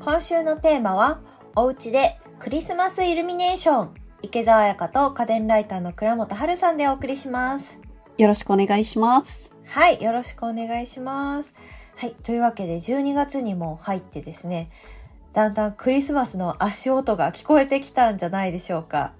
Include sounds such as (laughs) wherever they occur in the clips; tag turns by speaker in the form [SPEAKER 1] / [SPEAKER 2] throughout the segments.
[SPEAKER 1] 今週のテーマは、お家でクリスマスイルミネーション。池澤彩香と家電ライターの倉本春さんでお送りします。
[SPEAKER 2] よろしくお願いします。
[SPEAKER 1] はい、よろしくお願いします。はい、というわけで12月にも入ってですね、だんだんクリスマスの足音が聞こえてきたんじゃないでしょうか。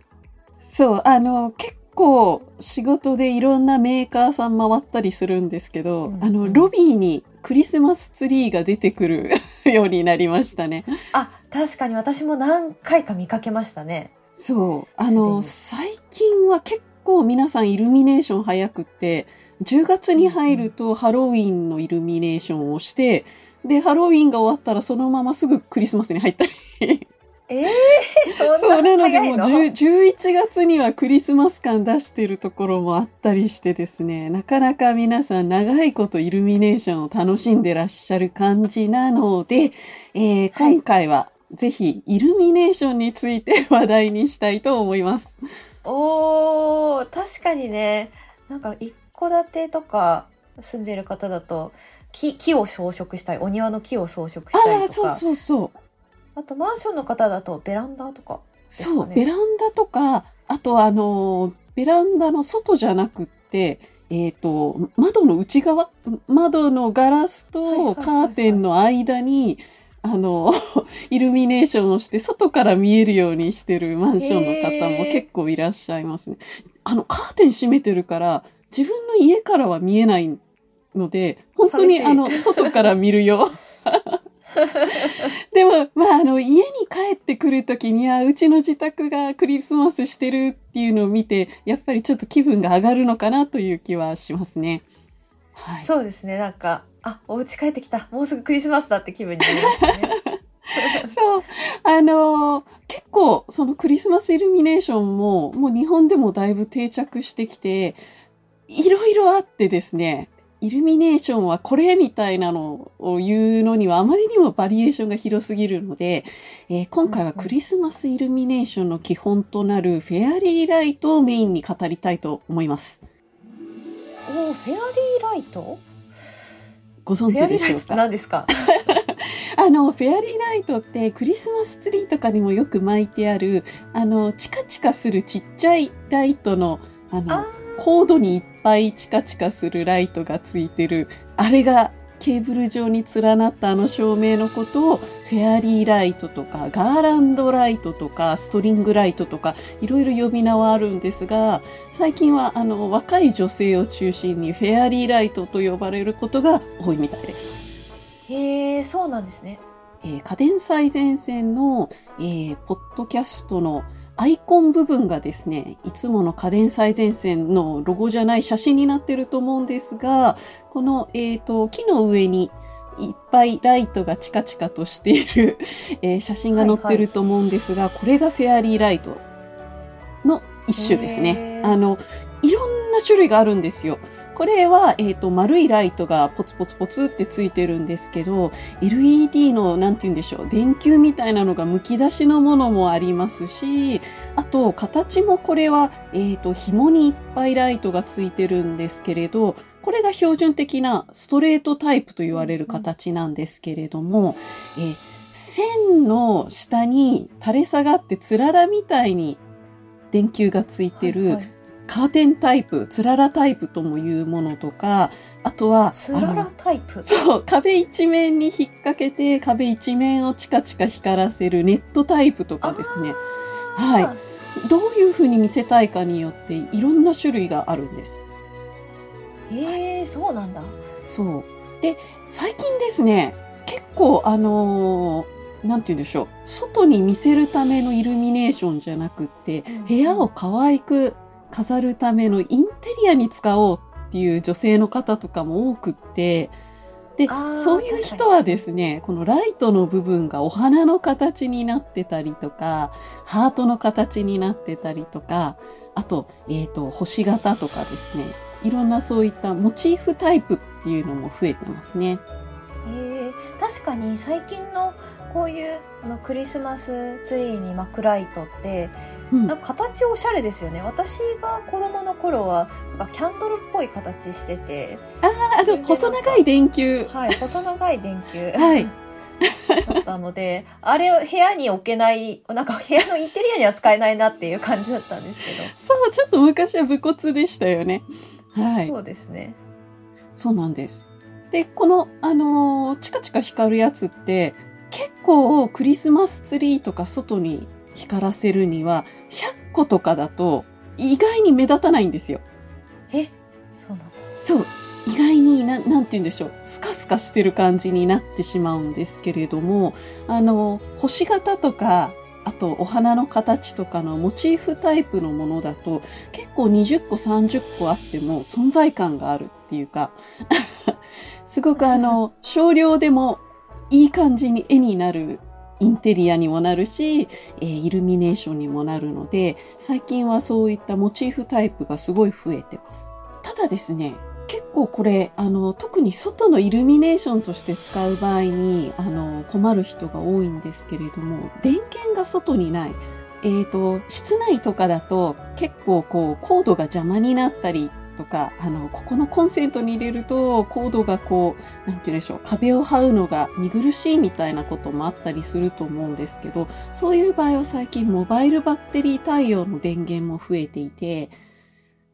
[SPEAKER 2] そう、あの、結構仕事でいろんなメーカーさん回ったりするんですけど、
[SPEAKER 1] うん
[SPEAKER 2] あの、ロビーにクリスマスツリーが出てくるようになりましたね。
[SPEAKER 1] あ、確かに私も何回か見かけましたね。
[SPEAKER 2] そう、あの、
[SPEAKER 1] す
[SPEAKER 2] 最近は結構皆さんイルミネーション早くって、10月に入るとハロウィンのイルミネーションをして、で、ハロウィンが終わったらそのまますぐクリスマスに入ったり。
[SPEAKER 1] ええそんな
[SPEAKER 2] そう、なのでもう
[SPEAKER 1] 早いの
[SPEAKER 2] 10 11月にはクリスマス感出してるところもあったりしてですね、なかなか皆さん長いことイルミネーションを楽しんでらっしゃる感じなので、えー
[SPEAKER 1] はい。
[SPEAKER 2] 今回はぜひイルミネーションについて話題にしたいと思います。
[SPEAKER 1] おー、確かにね、なんか一戸建てとか住んでる方だと、木、木を装飾したり、お庭の木を装飾した
[SPEAKER 2] ああ、そう
[SPEAKER 1] りとか、
[SPEAKER 2] そうそう。
[SPEAKER 1] あとマンションの方だとベランダとか。ね
[SPEAKER 2] そう、ベランダとか、あとあの、ベランダの外じゃなくって、えっ、と、窓の内側、窓のガラスとカーテンの間に、あの、(laughs) イルミネーションをして、外から見えるようにしてるマンションの方も結構いらっしゃいますね。あの、カーテン閉めてるから、自分の家からは見えないので、本当にあの、外から見るよ。(laughs) でも、まあ、あの、家に帰ってくるときには、うちの自宅がクリスマスしてるっていうのを見て、やっぱりちょっと気分が上がるのかなという気はしますね。はい。
[SPEAKER 1] そうですね、なんか、あ、お家帰ってきた。もうすぐクリスマスだって気分になりますね。
[SPEAKER 2] そう。あのー結構、そのクリスマスイルミネーションも、もう日本でもだいぶ定着してきて、いろいろあってですね、イルミネーションはこれみたいなのを言うのにはあまりにもバリエーションが広すぎるので、えー今回はクリスマスイルミネーションの基本となるフェアリーライトをメインに語りたいと思います。
[SPEAKER 1] おー、フェアリーライト？
[SPEAKER 2] ご存知でしょうか？
[SPEAKER 1] 何ですか？(laughs)
[SPEAKER 2] あの、フェアリーライトってクリスマスツリーとかにもよく巻いてある、あの、チカチカするちっちゃいライトの、あの
[SPEAKER 1] あ、
[SPEAKER 2] コードにいっぱいチカチカするライトがついてる、あれがケーブル状に連なったあの照明のことをフェアリーライトとかガーランドライトとかストリングライトとかいろいろ呼び名はあるんですが最近はあの若い女性を中心にフェアリーライトと呼ばれることが多いみたいです。
[SPEAKER 1] へえ、そうなんですね。
[SPEAKER 2] えー家電最前線の、えーポッドキャストのアイコン部分がですね、いつもの家電最前線のロゴじゃない写真になってると思うんですが、この、えっ、と、木の上にいっぱいライトがチカチカとしている、(laughs) えー写真が載ってると思うんですが、これがフェアリーライトの一種です
[SPEAKER 1] へ
[SPEAKER 2] ね。
[SPEAKER 1] ー
[SPEAKER 2] あの、いろんな種類があるんですよ。これは、えっ、と、丸いライトがポツポツポツってついてるんですけど、LED の、なんて言うんでしょう、電球みたいなのが剥き出しのものもありますし、あと、形もこれは、えっ、と、紐にいっぱいライトがついてるんですけれど、これが標準的なストレートタイプと言われる形なんですけれども、えー線の下に垂れ下がってつららみたいに電球がついてる、カーテンタイプ、つららタイプともいうものとか、あとは、
[SPEAKER 1] つららタイプ？
[SPEAKER 2] そう、壁一面に引っ掛けて、壁一面をチカチカ光らせるネットタイプとかですね。はい
[SPEAKER 1] あ
[SPEAKER 2] どういう風に見せたいかによって、いろんな種類があるんです。
[SPEAKER 1] ー。へえ、そうなんだ。
[SPEAKER 2] そう。で、最近ですね、結構あのーなんて言うんでしょう。外に見せるためのイルミネーションじゃなくって、
[SPEAKER 1] うん
[SPEAKER 2] 部屋を可愛く飾るためのインテリアに使おうっていう女性の方とかも多くって、でそういう人はですね、このライトの部分がお花の形になってたりとか、ハートの形になってたりとか、あと、えっ、と、星型とかですね、いろんなそういったモチーフタイプっていうのも増えてますね。
[SPEAKER 1] へえ確かに最近のこういうあのクリスマスツリーに巻くライトって
[SPEAKER 2] うん
[SPEAKER 1] なんか形おしゃれですよね私が子供の頃はなんかキャンドルっぽい形してて
[SPEAKER 2] あの、細長い電球。
[SPEAKER 1] はい細長い電球 (laughs)
[SPEAKER 2] はい
[SPEAKER 1] だったので、あれを部屋に置けない、なんか部屋のインテリアには使えないなっていう感じだったんですけど。
[SPEAKER 2] そう、ちょっと昔は武骨でしたよね。はい。
[SPEAKER 1] そうですね。
[SPEAKER 2] そうなんです。で、この、あのーチカチカ光るやつって、結構クリスマスツリーとか外に光らせるには、100個とかだと意外に目立たないんですよ。
[SPEAKER 1] え、そうなの？
[SPEAKER 2] そう。意外にな、なんて言うんでしょう。スカスカしてる感じになってしまうんですけれども、あの、星型とか、あとお花の形とかのモチーフタイプのものだと、結構20個30個あっても存在感があるっていうか、(laughs) すごくあの、少量でもいい感じに絵になるインテリアにもなるし、えイルミネーションにもなるので、最近はそういったモチーフタイプがすごい増えてます。ただですね、結構これ、あの、特に外のイルミネーションとして使う場合に、あの、困る人が多いんですけれども、電源が外にない。えっ、と、室内とかだと結構こう、コードが邪魔になったりとか、あの、ここのコンセントに入れると、コードがこう、なんて言うんでしょう、壁を這うのが見苦しいみたいなこともあったりすると思うんですけど、そういう場合は最近モバイルバッテリー対応の電源も増えていて、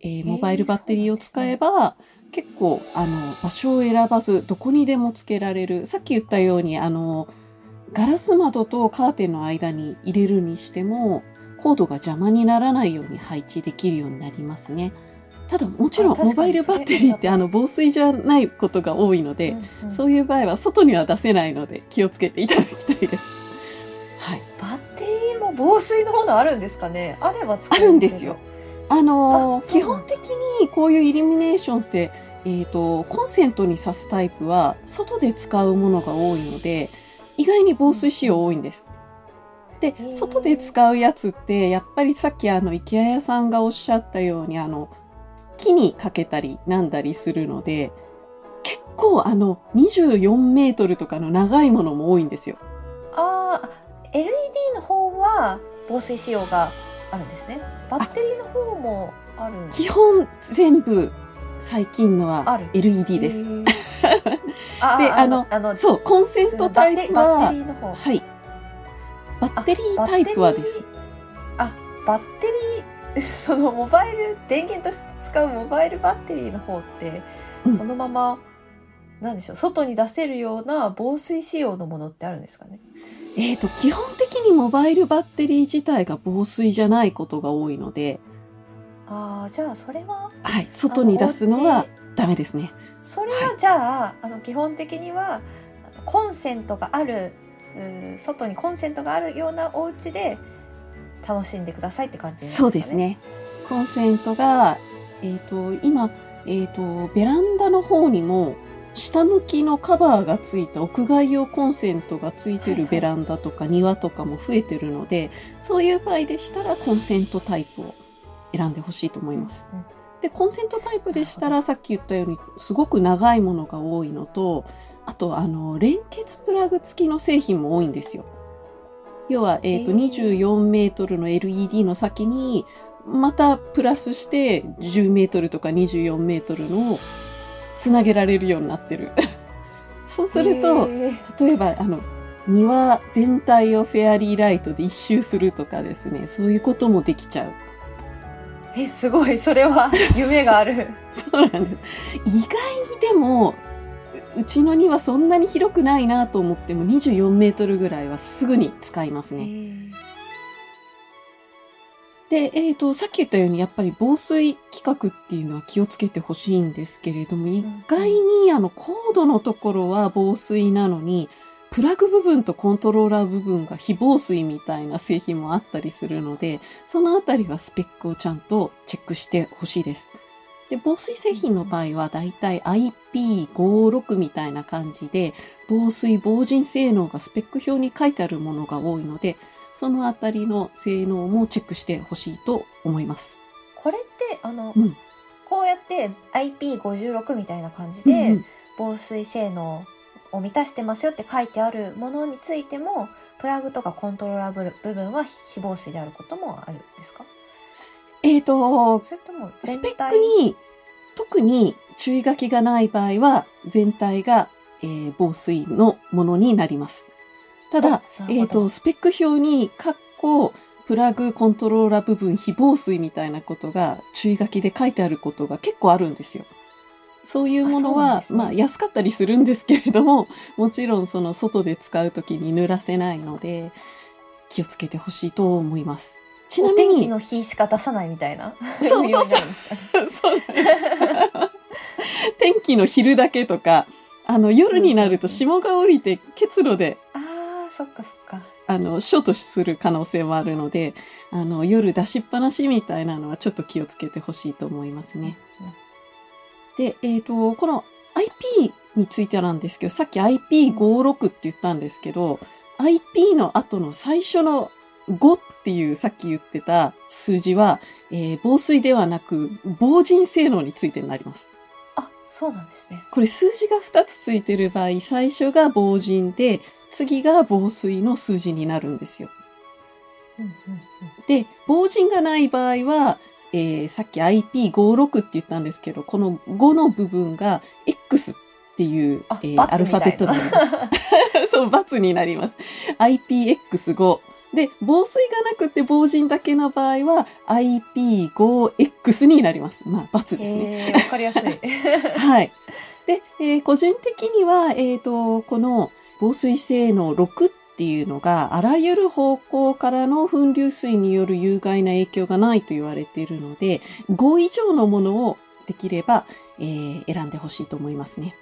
[SPEAKER 2] えーモバイルバッテリーを使えば、結構、あの、場所を選ばず、どこにでもつけられる。さっき言ったように、あの、ガラス窓とカーテンの間に入れるにしても、コードが邪魔にならないように配置できるようになりますね。ただ、もちろん、モバイルバッテリーって、あの、防水じゃないことが多いので、
[SPEAKER 1] うんうん
[SPEAKER 2] そういう場合は外には出せないので、気をつけていただきたいです。はい。
[SPEAKER 1] バッテリーも防水のものあるんですかね？あれば使
[SPEAKER 2] あるんですよ。。あのー基本的にこういうイルミネーションって、えっ、と、コンセントに挿すタイプは、外で使うものが多いので、意外に防水仕様多いんです。で外で使うやつって、やっぱりさっきあの、池谷屋さんがおっしゃったように、あの、木にかけたりなんだりするので、結構あの、24メートルとかの長いものも多いんですよ。
[SPEAKER 1] ああ、LED の方は防水仕様があるんですね。バッテリーの方もある
[SPEAKER 2] 基本全部、最近のは LED です。(laughs) で
[SPEAKER 1] あ
[SPEAKER 2] あの
[SPEAKER 1] あの、
[SPEAKER 2] そう、コンセントタイプ
[SPEAKER 1] バッ
[SPEAKER 2] は
[SPEAKER 1] テ、リーの方。
[SPEAKER 2] はい。バッテリー
[SPEAKER 1] あ
[SPEAKER 2] タイプはです。。
[SPEAKER 1] あ、バッテリー、そのモバイル、電源として使うモバイルバッテリーの方って、
[SPEAKER 2] うん
[SPEAKER 1] そのまま、なんでしょう、外に出せるような防水仕様のものってあるんですかね？
[SPEAKER 2] えっ、と、基本的にモバイルバッテリー自体が防水じゃないことが多いので、
[SPEAKER 1] ああ、じゃあそれは、
[SPEAKER 2] はい、外に出すのはダメですね。
[SPEAKER 1] それはじゃあ,、あの基本的にはコンセントがある外にコンセントがあるようなお家で楽しんでくださいって感じなんですか
[SPEAKER 2] そ
[SPEAKER 1] ね。
[SPEAKER 2] うですね。コンセントが、えっ、と、今、えっ、と、ベランダの方にも、下向きのカバーがついた屋外用コンセントがついてるベランダとか庭とかも増えてるので、そういう場合でしたらコンセントタイプを選んでほしいと思います。
[SPEAKER 1] うん
[SPEAKER 2] で、コンセントタイプでした
[SPEAKER 1] な
[SPEAKER 2] ら、さっき言ったように、すごく長いものが多いのと、あと、あの、連結プラグ付きの製品も多いんですよ。要は、えっ、と、
[SPEAKER 1] へー
[SPEAKER 2] 24メートルの LED の先に、またプラスして10メートルとか24メートルのをつなげられるようになってる。(laughs) そうすると、例えば、あの、庭全体をフェアリーライトで一周するとかですね、そういうこともできちゃう。
[SPEAKER 1] えすごいそれは夢がある。(laughs)
[SPEAKER 2] そうなんです。意外にでも、ううちの庭そんなに広くないなと思っても24メートルぐらいはすぐに使いますね。で、えっ、と、さっき言ったようにやっぱり防水規格っていうのは気をつけてほしいんですけれども、意外にあのコードのところは防水なのに、プラグ部分とコントローラー部分が非防水みたいな製品もあったりするので、そのあたりはスペックをちゃんとチェックしてほしいです。で、防水製品の場合はだいたい IP56 みたいな感じで、防水防塵性能がスペック表に書いてあるものが多いので、そのあたりの性能もチェックしてほしいと思います。
[SPEAKER 1] これってあの、
[SPEAKER 2] うん。
[SPEAKER 1] こうやって IP56 みたいな感じ
[SPEAKER 2] うんう
[SPEAKER 1] で
[SPEAKER 2] ん。
[SPEAKER 1] 防水性能を満たしてますよって書いてあるものについてもプラグとかコントローラー部部分は非防水であることもあるんですか？
[SPEAKER 2] えっ、と、
[SPEAKER 1] それとも
[SPEAKER 2] スペックに特に注意書きがない場合は、全体が、えー防水のものになります。ただ、えっ、と、スペック表に、カッコ、プラグコントローラー部分非防水みたいなことが注意書きで書いてあることが結構あるんですよ。そういうものは、
[SPEAKER 1] ね
[SPEAKER 2] まあ安かったりするんですけれども、(laughs) もちろんその外で使うときに濡らせないので、気をつけてほしいと思います。ちな
[SPEAKER 1] お
[SPEAKER 2] みに、
[SPEAKER 1] 天気の日しか出さないみたいな？(laughs)
[SPEAKER 2] そうそうそう (laughs) そう天気の昼だけとか、あの夜になると霜が降りて結露で
[SPEAKER 1] ああ、そっかそっか。
[SPEAKER 2] あの、ショートする可能性もあるので、あの、夜出しっぱなしみたいなのはちょっと気をつけてほしいと思いますね。で、えっ、と、この IP についてなんですけど、さっき IP56 って言ったんですけど、IP の後の最初の5っていうさっき言ってた数字は、えー防水ではなく、防塵性能についてになります。
[SPEAKER 1] あ、そうなんですね。
[SPEAKER 2] これ数字が2つついてる場合、最初が防塵で、次が防水の数字になるんですよ。
[SPEAKER 1] うんうん
[SPEAKER 2] で、防塵がない場合は、えーさっき IP56 って言ったんですけど、この5の部分が X っていう、
[SPEAKER 1] あ
[SPEAKER 2] えーアルファベットになります。(laughs) そう、×になります。IPX5。で、防水がなくて防塵だけの場合は IP5X になります。まあ、×ですね。
[SPEAKER 1] わかりやすい。(laughs)
[SPEAKER 2] はい。で、えー個人的には、えっ、と、この防水性能6っていうのが、あらゆる方向からの粉流水による有害な影響がないと言われているので、5以上のものをできれば、えー選んでほしいと思いますね。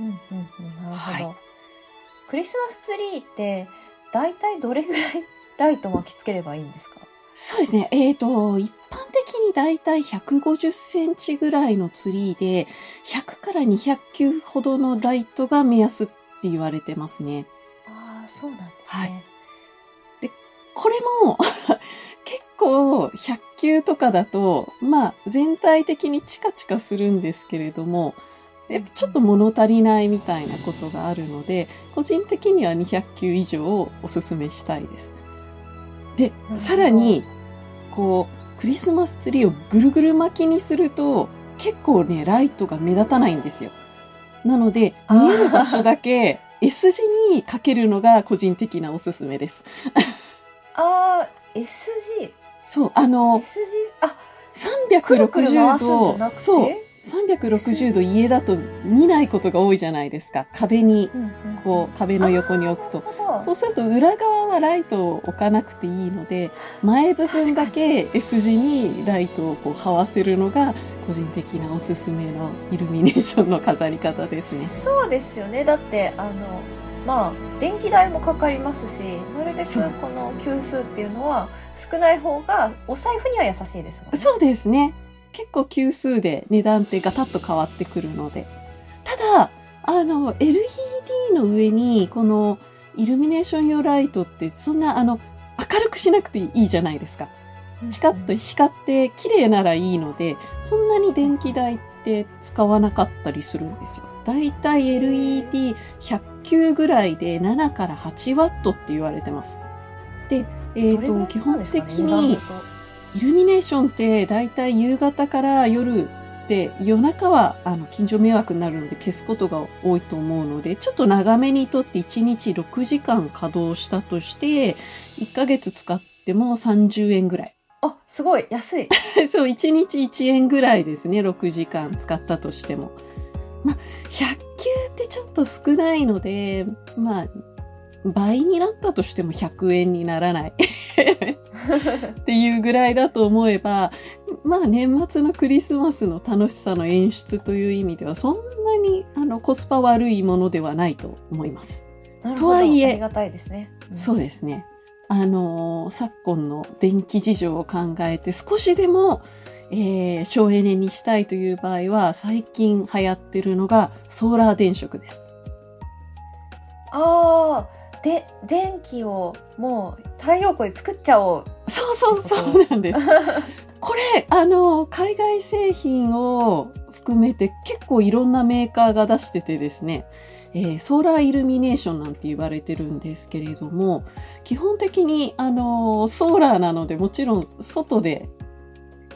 [SPEAKER 1] うんうんうん、なるほど、
[SPEAKER 2] はい
[SPEAKER 1] クリスマスツリーってだいたいどれぐらいライト巻きつければいいんですか？
[SPEAKER 2] そうですね。えっ、と、一般的にだいたい150センチぐらいのツリーで、100から200球ほどのライトが目安って言われてますね。
[SPEAKER 1] ああそうなんですね、
[SPEAKER 2] はいこれも (laughs) 結構100球とかだと、まあ全体的にチカチカするんですけれども、ちょっと物足りないみたいなことがあるので、個人的には200球以上をおすすめしたいです。でさらに、こう、クリスマスツリーをぐるぐる巻きにすると、結構ね、ライトが目立たないんですよ。なので、
[SPEAKER 1] あー
[SPEAKER 2] 見える場所だけ S 字にかけるのが個人的なおすすめです。
[SPEAKER 1] ああ SG
[SPEAKER 2] そう、あの、
[SPEAKER 1] SG あくるくる回
[SPEAKER 2] 360
[SPEAKER 1] すんじゃな
[SPEAKER 2] 度、
[SPEAKER 1] くて？
[SPEAKER 2] そう、360度家だと見ないことが多いじゃないですか。壁に、こう、壁の横に置くと。そうすると裏側はライトを置かなくていいので、前部分だけ S 字にライトをこう、這わせるのが、個人的なおすすめのイルミネーションの飾り方ですね。
[SPEAKER 1] そうですよねだってあのまあ電気代もかかりますしなるべくこの級数っていうのは少ない方がお財布には優しいですもんね
[SPEAKER 2] そうですね。結構級数で値段ってガタッと変わってくるので。ただ、あの、LED の上に、このイルミネーション用ライトって、そんな、あの、明るくしなくていいじゃないですか。チカッと光って綺麗ならいいので、そんなに電気代って使わなかったりするんですよ。だいたい LED100 球ぐらいで7から8ワットって言われてます。で、えっ、と、基本的に、イルミネーションってだいたい夕方から夜で夜中はあの近所迷惑になるので消すことが多いと思うのでちょっと長めにとって1日6時間稼働したとして1ヶ月使っても30円ぐらい。
[SPEAKER 1] あすごい安い (laughs)
[SPEAKER 2] そう、1日1円ぐらいですね、6時間使ったとしても。まあ、100球ってちょっと少ないので、まあ、倍になったとしても100円にならないっていうぐらいだと思えば、まあ年末のクリスマスの楽しさの演出という意味ではそんなにあのコスパ悪いものではないと思います。とはいえ
[SPEAKER 1] ありがたいですね、ん
[SPEAKER 2] そうですね。あのー昨今の電気事情を考えて少しでも、えー省エネにしたいという場合は最近流行ってるのがソーラー電飾です。
[SPEAKER 1] ああで電気をもう太陽光で作っちゃおう
[SPEAKER 2] そうそうそうなんです。(laughs) これ、あの、海外製品を含めて結構いろんなメーカーが出しててですね、えーソーラーイルミネーションなんて言われてるんですけれども、基本的に、あの、ソーラーなのでもちろん外で、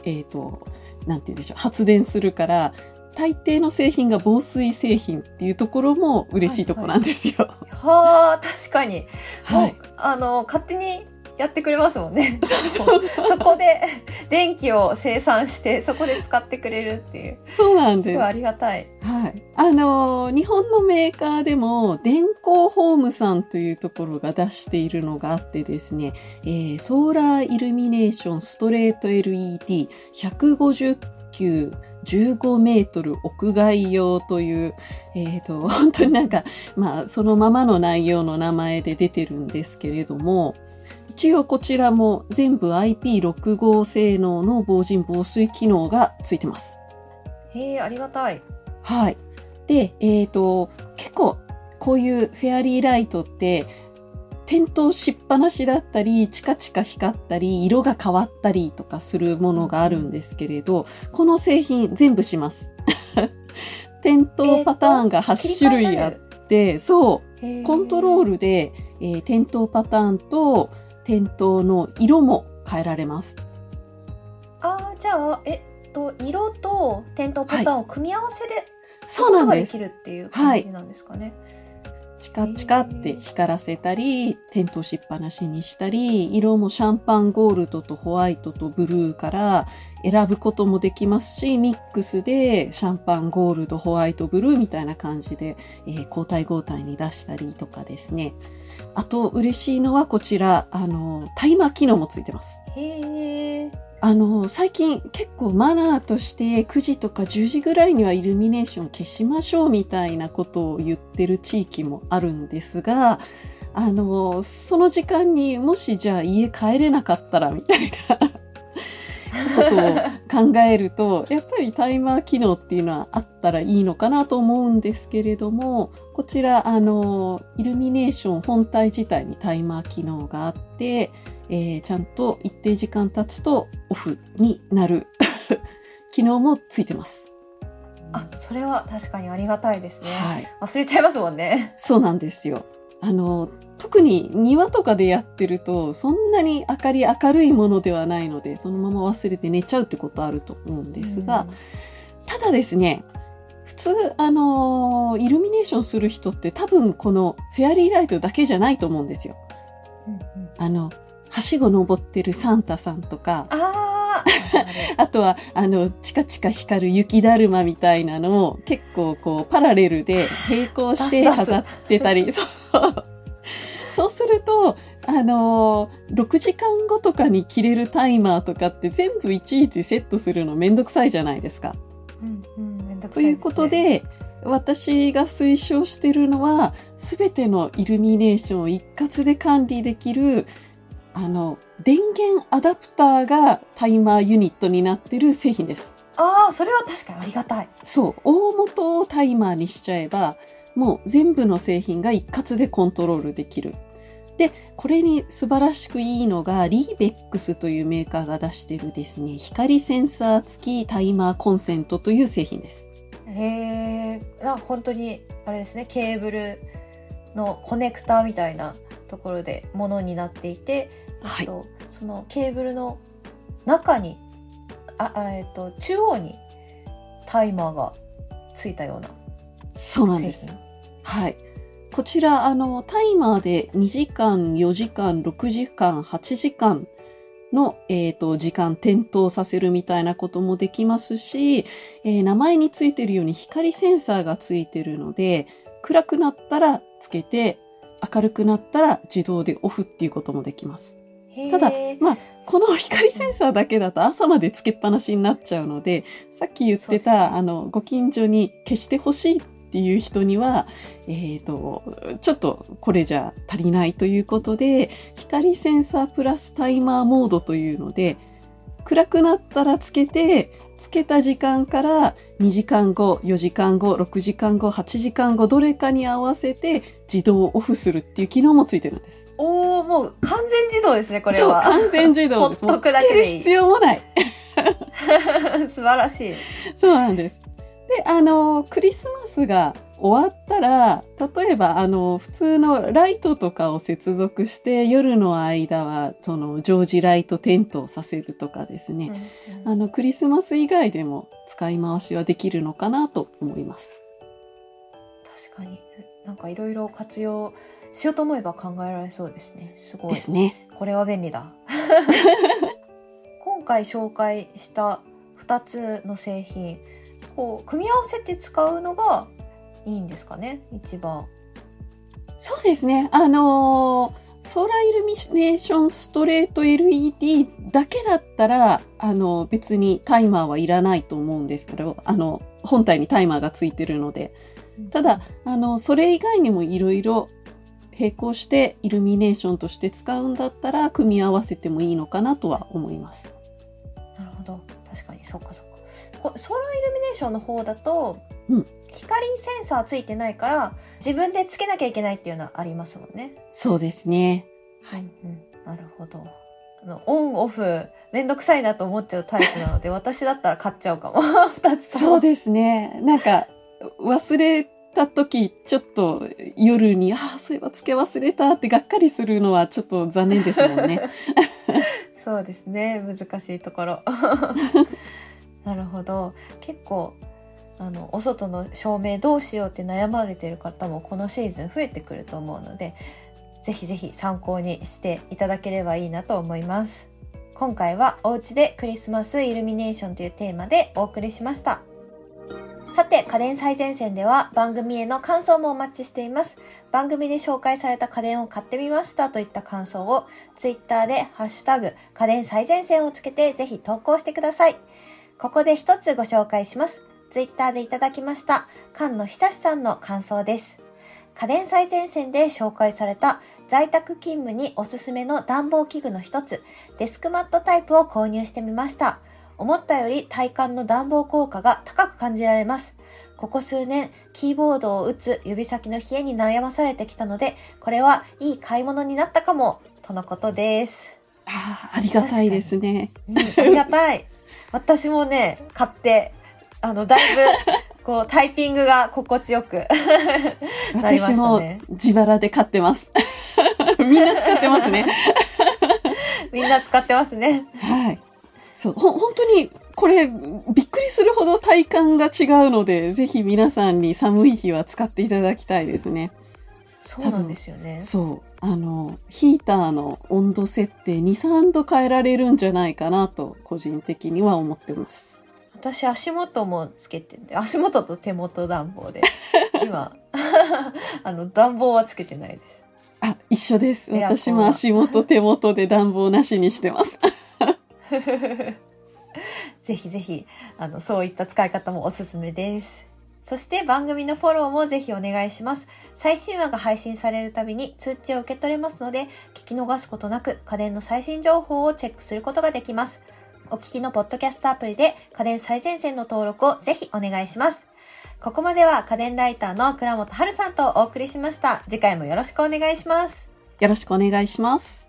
[SPEAKER 2] えっ、と、なんて言うんでしょう、発電するから、大抵の製品が防水製品っていうところも嬉しいところなんですよ。
[SPEAKER 1] はあ、確かに。(laughs)
[SPEAKER 2] はい。
[SPEAKER 1] あの、勝手にやってくれますもんね。(laughs)
[SPEAKER 2] そう
[SPEAKER 1] そこで電気を生産して、そこで使ってくれるっていう。
[SPEAKER 2] そうなんです
[SPEAKER 1] すごい。ありがたい。
[SPEAKER 2] はい。あのー日本のメーカーでも、電光ホームさんというところが出しているのがあってですね、えーソーラーイルミネーションストレート LED150 球15メートル屋外用という、えっ、と、(laughs) 本当になんか、まあ、そのままの内容の名前で出てるんですけれども、一応こちらも全部 IP65 性能の防塵防水機能がついてます。
[SPEAKER 1] へえ、ありがたい。
[SPEAKER 2] はい。で、えっ、と、結構、こういうフェアリーライトって、点灯しっぱなしだったり、チカチカ光ったり、色が変わったりとかするものがあるんですけれど、この製品全部します。(laughs) 点灯パターンが8種類あって、そう、コントロー
[SPEAKER 1] ル。
[SPEAKER 2] ルで、えー点灯パターンと点灯の色も変えられます。
[SPEAKER 1] ああ、じゃあ、えっと、色と点灯パターンを組み合わせる
[SPEAKER 2] そうなんで
[SPEAKER 1] ことがですき。るっていう感じなんですかね。
[SPEAKER 2] チカチカって光らせたり、点灯しっぱなしにしたり、色もシャンパンゴールドとホワイトとブルーから選ぶこともできますし、ミックスでシャンパンゴールド、ホワイト、ブルーみたいな感じで、えー交代交代に出したりとかですね。あと嬉しいのはこちら、あの、タイマー機能もついてます。
[SPEAKER 1] へえ。
[SPEAKER 2] あの、最近結構マナーとして9時とか10時ぐらいにはイルミネーション消しましょうみたいなことを言ってる地域もあるんですが、あの、その時間にもしじゃあ家帰れなかったらみたいな (laughs) ことを考えると、やっぱりタイマー機能っていうのはあったらいいのかなと思うんですけれども、こちら、あの、イルミネーション本体自体にタイマー機能があって、えーちゃんと一定時間経つとオフになる (laughs) 機能もついてます。
[SPEAKER 1] あ、それは確かにありがたいですね。
[SPEAKER 2] はい。
[SPEAKER 1] 忘れちゃいますもんね。
[SPEAKER 2] そうなんですよ。あの、特に庭とかでやってると、そんなに明かり明るいものではないので、そのまま忘れて寝ちゃうってことあると思うんですが、ただですね、普通、あの、イルミネーションする人って多分このフェアリーライトだけじゃないと思うんですよ。
[SPEAKER 1] うん、うんうん
[SPEAKER 2] あの、はしご登ってるサンタさんとか、
[SPEAKER 1] ああ、(laughs)
[SPEAKER 2] あとは、あの、チカチカ光る雪だるまみたいなのを結構こう、パラレルで並行して飾ってたり、(laughs) そう。そうすると、あのー、6時間後とかに切れるタイマーとかって全部いちいちセットするのめんどくさいじゃないですか。
[SPEAKER 1] うんうん、
[SPEAKER 2] ということで、私が推奨してるのは、すべてのイルミネーションを一括で管理できる、あの、電源アダプターがタイマーユニットになってる製品です。
[SPEAKER 1] ああ、それは確かにありがたい。
[SPEAKER 2] そう、大元をタイマーにしちゃえば、もう全部の製品が一括でコントロールできる。で、これに素晴らしくいいのが、リーベックスというメーカーが出しているですね、光センサー付きタイマーコンセントという製品です。
[SPEAKER 1] へえ、なんか本当にあれですね、ケーブルのコネクターみたいなところでものになっていて、
[SPEAKER 2] はい
[SPEAKER 1] えっとそのケーブルの中に、あ、あえっと中央にタイマーがついたような
[SPEAKER 2] そうなんです。はい。こちら、あの、タイマーで2時間、4時間、6時間、8時間の、えっ、と、時間点灯させるみたいなこともできますし、えー名前についてるように光センサーがついてるので、暗くなったらつけて、明るくなったら自動でオフっていうこともできます。ただ、まあ、この光センサーだけだと朝までつけっぱなしになっちゃうので、さっき言ってた、
[SPEAKER 1] ね。
[SPEAKER 2] あの、ご近所に消してほしいっていう人には、えっ、と、ちょっとこれじゃ足りないということで、光センサープラスタイマーモードというので、暗くなったらつけて、つけた時間から2時間後、4時間後、6時間後、8時間後、どれかに合わせて自動オフするっていう機能もついてるんです。
[SPEAKER 1] おお、もう完全自動ですね、これ
[SPEAKER 2] そう、
[SPEAKER 1] は。
[SPEAKER 2] 完全自動です。(laughs)
[SPEAKER 1] ほっとくだけでいい
[SPEAKER 2] つける必要もない。(laughs)
[SPEAKER 1] 素晴らしい。
[SPEAKER 2] そうなんです。で、あの、クリスマスが終わったら、例えば、あの、普通のライトとかを接続して、夜の間は、その、常時ライト点灯させるとかですね。
[SPEAKER 1] うん
[SPEAKER 2] あの、クリスマス以外でも使い回しはできるのかなと思います。
[SPEAKER 1] 確かに。なんかいろいろ活用しようと思えば考えられそうですね。すごい。
[SPEAKER 2] ですね。
[SPEAKER 1] これは便利だ。(laughs) 今回紹介した2つの製品、こう、組み合わせて使うのがいいんですかね一番。
[SPEAKER 2] そうですね。あのーソーラーイルミネーションストレート LED だけだったら、あの、別にタイマーはいらないと思うんですけど、あの、本体にタイマーがついてるので。ただ、あの、それ以外にもいろいろ並行してイルミネーションとして使うんだったら、組み合わせてもいいのかなとは思います。
[SPEAKER 1] なるほど。確かに、そっかそっか。こソーラーイルミネーションの方だと、
[SPEAKER 2] うん
[SPEAKER 1] 光センサーついてないから、自分でつけなきゃいけないっていうのはありますもんね。
[SPEAKER 2] そうですね。
[SPEAKER 1] はい。うん、なるほど。あのオン、オフ、めんどくさいなと思っちゃうタイプなので、私だったら買っちゃうかも。(laughs) 二つとも。
[SPEAKER 2] そうですね。なんか、忘れた時、ちょっと夜に、ああ、そういえばつけ忘れたってがっかりするのはちょっと残念ですもんね。(laughs)
[SPEAKER 1] そうですね。難しいところ。(laughs) なるほど。結構、あの、お外の照明どうしようって悩まれてる方もこのシーズン増えてくると思うので、ぜひぜひ参考にしていただければいいなと思います。今回はお家でクリスマスイルミネーションというテーマでお送りしました。さて、家電最前線では番組への感想もお待ちしています。番組で紹介された家電を買ってみましたといった感想をツイッターでハッシュタグ家電最前線をつけてぜひ投稿してください。ここで一つご紹介します。ツイッターでいただきました菅野久志さんの感想です。家電最前線で紹介された在宅勤務におすすめの暖房器具の一つ、デスクマットタイプを購入してみました。思ったより体感の暖房効果が高く感じられます。ここ数年、キーボードを打つ指先の冷えに悩まされてきたので、これはいい買い物になったかも、とのことです。
[SPEAKER 2] ああ、ありがたいですね。
[SPEAKER 1] うん、ありがたい。私もね、買って、あの、だいぶ、(laughs) こう、タイピングが心地よくなりま
[SPEAKER 2] 私も
[SPEAKER 1] したね。
[SPEAKER 2] 自腹で買ってます。(laughs) みんな使ってますね。(laughs)
[SPEAKER 1] みんな使ってますね。
[SPEAKER 2] はい。そう、ほ、本当に、これ、びっくりするほど体感が違うので、ぜひ皆さんに寒い日は使っていただきたいですね。
[SPEAKER 1] そうなんですよね。
[SPEAKER 2] そう。あの、ヒーターの温度設定2、3度変えられるんじゃないかなと、個人的には思ってます。
[SPEAKER 1] 私足元もつけてんで足元と手元暖房で。(laughs) 今 (laughs) あの暖房はつけてないです。
[SPEAKER 2] あ、一緒です。私も足元、手元で暖房なしにしてます。(laughs)
[SPEAKER 1] ぜひぜひあのそういった使い方もおすすめです。そして番組のフォローもぜひお願いします。最新話が配信されるたびに通知を受け取れますので聞き逃すことなく家電の最新情報をチェックすることができますお聞きのポッドキャストアプリで家電最前線の登録をぜひお願いします。ここまでは家電ライターの倉本春さんとお送りしました。次回もよろしくお願いします。
[SPEAKER 2] よろしくお願いします。